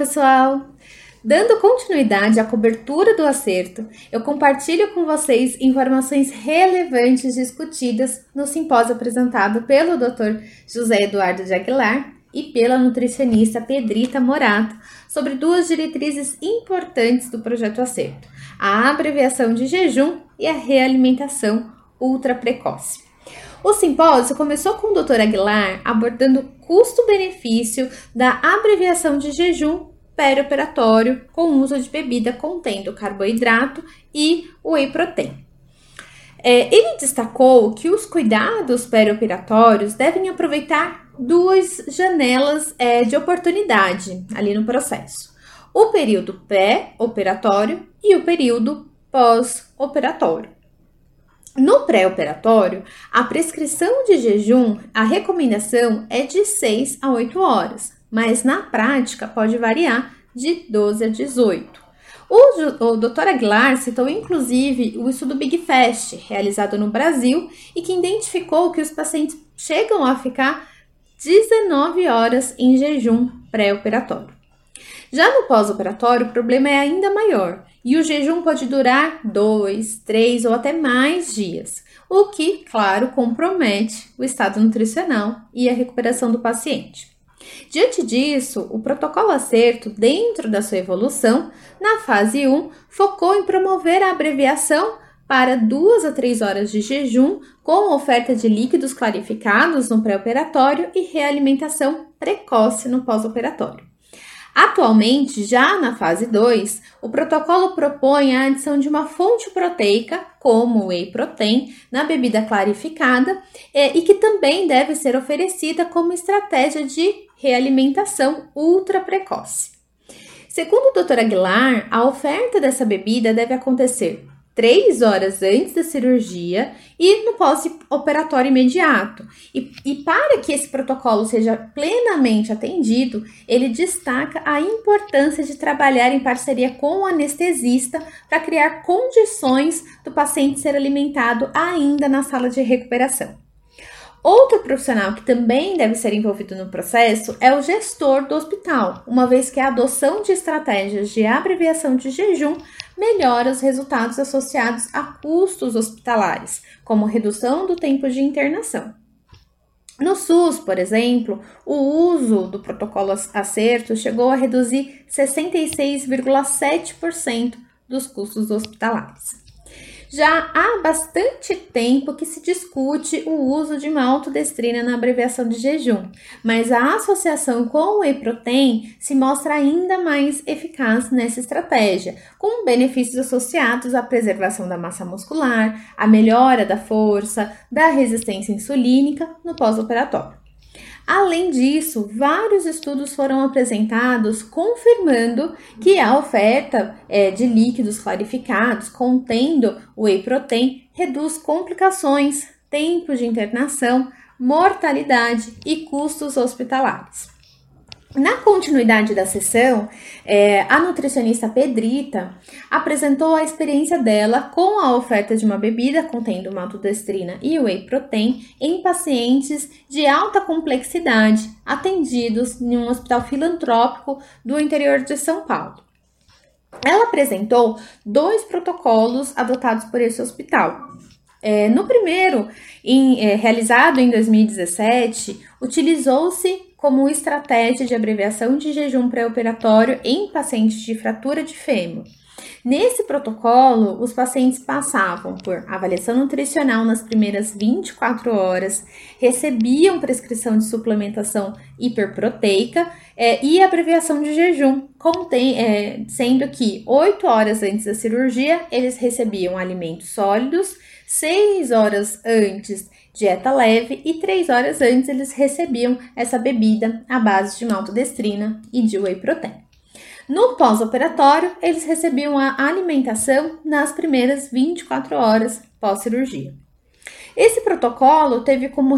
pessoal! Dando continuidade à cobertura do acerto, eu compartilho com vocês informações relevantes discutidas no simpósio apresentado pelo Dr. José Eduardo de Aguilar e pela nutricionista Pedrita Morato sobre duas diretrizes importantes do projeto Acerto: a abreviação de jejum e a realimentação ultra precoce. O simpósio começou com o Dr. Aguilar abordando o custo-benefício da abreviação de jejum perioperatório com uso de bebida contendo carboidrato e whey protein. É, ele destacou que os cuidados perioperatórios devem aproveitar duas janelas é, de oportunidade ali no processo: o período pré-operatório e o período pós-operatório. No pré-operatório, a prescrição de jejum, a recomendação é de 6 a 8 horas, mas na prática pode variar de 12 a 18. O, o Dr. Aguilar citou inclusive o estudo Big Fast, realizado no Brasil, e que identificou que os pacientes chegam a ficar 19 horas em jejum pré-operatório. Já no pós-operatório, o problema é ainda maior e o jejum pode durar dois, três ou até mais dias, o que, claro, compromete o estado nutricional e a recuperação do paciente. Diante disso, o protocolo acerto, dentro da sua evolução, na fase 1, focou em promover a abreviação para duas a três horas de jejum, com oferta de líquidos clarificados no pré-operatório e realimentação precoce no pós-operatório. Atualmente, já na fase 2, o protocolo propõe a adição de uma fonte proteica, como o whey protein, na bebida clarificada é, e que também deve ser oferecida como estratégia de realimentação ultra precoce. Segundo o Dr. Aguilar, a oferta dessa bebida deve acontecer três horas antes da cirurgia e no pós-operatório imediato. E, e, para que esse protocolo seja plenamente atendido, ele destaca a importância de trabalhar em parceria com o anestesista para criar condições do paciente ser alimentado ainda na sala de recuperação. Outro profissional que também deve ser envolvido no processo é o gestor do hospital, uma vez que a adoção de estratégias de abreviação de jejum melhora os resultados associados a custos hospitalares, como redução do tempo de internação. No SUS, por exemplo, o uso do protocolo acerto chegou a reduzir 66,7% dos custos hospitalares. Já há bastante tempo que se discute o uso de maltodestrina na abreviação de jejum, mas a associação com o whey protein se mostra ainda mais eficaz nessa estratégia, com benefícios associados à preservação da massa muscular, à melhora da força, da resistência insulínica no pós-operatório. Além disso, vários estudos foram apresentados confirmando que a oferta é, de líquidos clarificados contendo whey protein reduz complicações, tempo de internação, mortalidade e custos hospitalares. Na continuidade da sessão, é, a nutricionista Pedrita apresentou a experiência dela com a oferta de uma bebida contendo maltodestrina e whey protein em pacientes de alta complexidade atendidos em um hospital filantrópico do interior de São Paulo. Ela apresentou dois protocolos adotados por esse hospital. É, no primeiro, em, é, realizado em 2017, utilizou-se como estratégia de abreviação de jejum pré-operatório em pacientes de fratura de fêmur. Nesse protocolo, os pacientes passavam por avaliação nutricional nas primeiras 24 horas, recebiam prescrição de suplementação hiperproteica é, e abreviação de jejum, contém, é, sendo que 8 horas antes da cirurgia eles recebiam alimentos sólidos, 6 horas antes dieta leve e três horas antes eles recebiam essa bebida à base de maltodestrina e de whey protein. No pós-operatório, eles recebiam a alimentação nas primeiras 24 horas pós-cirurgia. Esse protocolo teve como,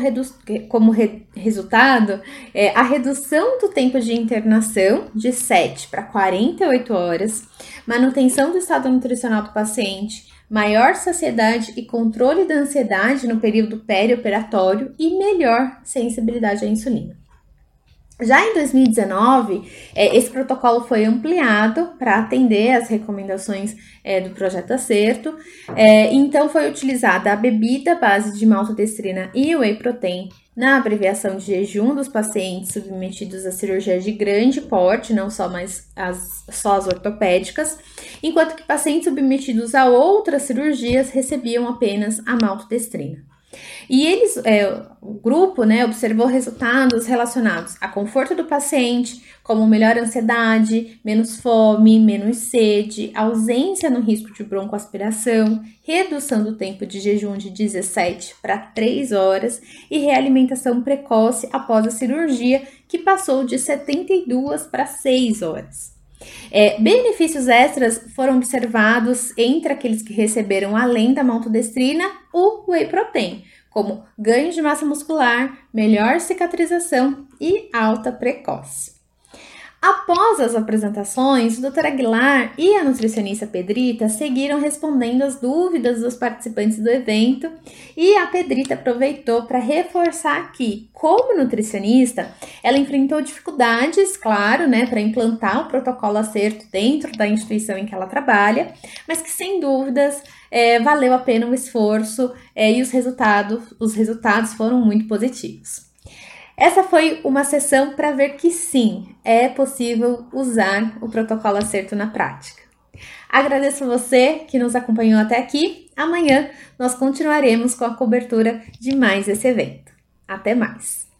como re resultado é, a redução do tempo de internação de 7 para 48 horas, manutenção do estado nutricional do paciente, maior saciedade e controle da ansiedade no período perioperatório e melhor sensibilidade à insulina. Já em 2019, é, esse protocolo foi ampliado para atender as recomendações é, do projeto Acerto. É, então, foi utilizada a bebida base de maltodestrina e whey protein na abreviação de jejum dos pacientes submetidos a cirurgias de grande porte, não só mais as, só as ortopédicas, enquanto que pacientes submetidos a outras cirurgias recebiam apenas a maltodestrina. E eles, é, o grupo, né, observou resultados relacionados a conforto do paciente, como melhor ansiedade, menos fome, menos sede, ausência no risco de broncoaspiração, redução do tempo de jejum de 17 para 3 horas e realimentação precoce após a cirurgia, que passou de 72 para 6 horas. É, benefícios extras foram observados entre aqueles que receberam, além da maltodestrina, o whey protein, como ganho de massa muscular, melhor cicatrização e alta precoce. Após as apresentações, o Dr. Aguilar e a nutricionista Pedrita seguiram respondendo as dúvidas dos participantes do evento e a Pedrita aproveitou para reforçar que, como nutricionista, ela enfrentou dificuldades, claro, né, para implantar o protocolo acerto dentro da instituição em que ela trabalha, mas que sem dúvidas é, valeu a pena o esforço é, e os resultados, os resultados foram muito positivos. Essa foi uma sessão para ver que sim, é possível usar o protocolo acerto na prática. Agradeço você que nos acompanhou até aqui. Amanhã nós continuaremos com a cobertura de mais esse evento. Até mais!